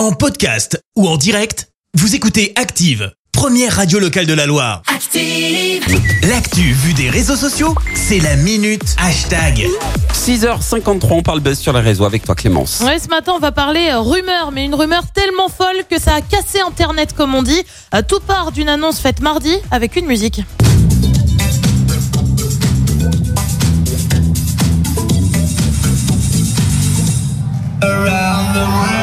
En podcast ou en direct, vous écoutez Active, première radio locale de la Loire. Active. L'actu vue des réseaux sociaux, c'est la minute hashtag. 6h53, on parle buzz sur les réseaux avec toi Clémence. Ouais, ce matin, on va parler euh, rumeur, mais une rumeur tellement folle que ça a cassé Internet, comme on dit. Euh, tout part d'une annonce faite mardi avec une musique. Around the World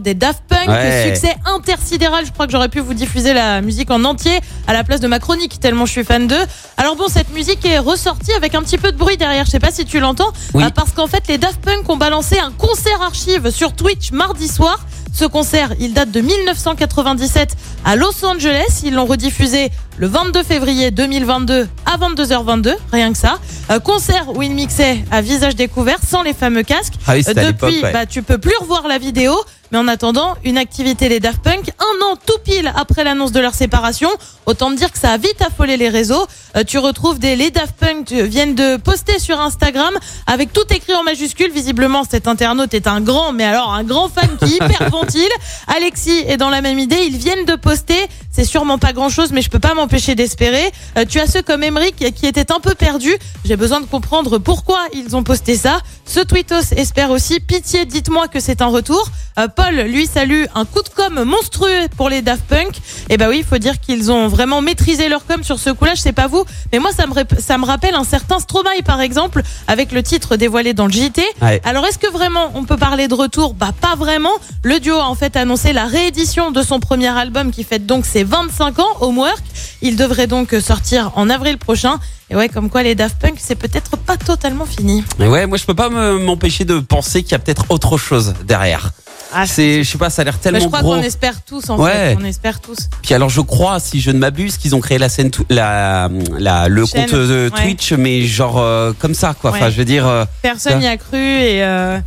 des Daft Punk, Ouais. succès intersidéral. Je crois que j'aurais pu vous diffuser la musique en entier à la place de ma chronique, tellement je suis fan d'eux. Alors bon, cette musique est ressortie avec un petit peu de bruit derrière. Je sais pas si tu l'entends, Oui. Euh, parce qu'en fait, les Daft Punk ont balancé un concert archive sur Twitch mardi soir. Ce concert, il date de 1997 à Los Angeles. Ils l'ont rediffusé le 22 février 2022 à 22h22, rien que ça. Euh, concert où ils mixaient à visage découvert sans les fameux casques. Ah oui, l'époque, Depuis, ouais. bah, tu peux plus revoir la vidéo. Mais en attendant, une activité les Daft Punk, un an tout pile après l'annonce de leur séparation. Autant me dire que ça a vite affolé les réseaux. Euh, tu retrouves des les Daft Punk viennent de poster sur Instagram avec tout écrit en majuscule. Visiblement, cet internaute est un grand, mais alors un grand fan qui hyperventile. Alexis est dans la même idée. Ils viennent de poster. C'est sûrement pas grand chose, mais je peux pas m'empêcher d'espérer. Euh, tu as ceux comme Emeric qui était un peu perdu. J'ai besoin de comprendre pourquoi ils ont posté ça. Ce tweetos espère aussi pitié, dites-moi que c'est un retour. Euh, Paul, lui, salue un coup de com monstrueux pour les Daft Punk. Et bah oui, il faut dire qu'ils ont vraiment maîtrisé leur com sur ce coup-là. Je sais pas vous, mais moi, ça me, ça me rappelle un certain Stromae, par exemple, avec le titre dévoilé dans le JT. Ouais. Alors, est-ce que vraiment on peut parler de retour? Bah, pas vraiment. Le duo a en fait annoncé la réédition de son premier album qui fête donc ses 25 ans, Homework. Il devrait donc sortir en avril prochain. Et ouais, comme quoi les Daft Punk, c'est peut-être pas totalement fini. Mais ouais, moi je peux pas me- m'empêcher de penser qu'il y a peut-être autre chose derrière. Ah, C'est, je sais pas, ça a l'air Bah, tellement je crois gros. qu'on espère tous en Ouais. fait, on espère tous. Puis alors je crois, si je ne m'abuse, qu'ils ont créé la scène, la, la, le Chaîne, compte de ouais. Twitch, mais genre euh, comme ça quoi. Enfin, Ouais. je veux dire, euh, Personne n'y a cru et euh,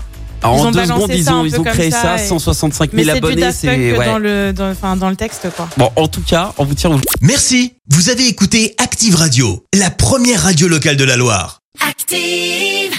en ont deux secondes ils ont, ils ont créé ça ça, et- 165 mais 000 c'est du abonnés, c'est ouais. dans le dans, enfin dans le texte quoi. Bon, en tout cas, on vous tire au Merci, vous avez écouté Active Radio, la première radio locale de la Loire. Active.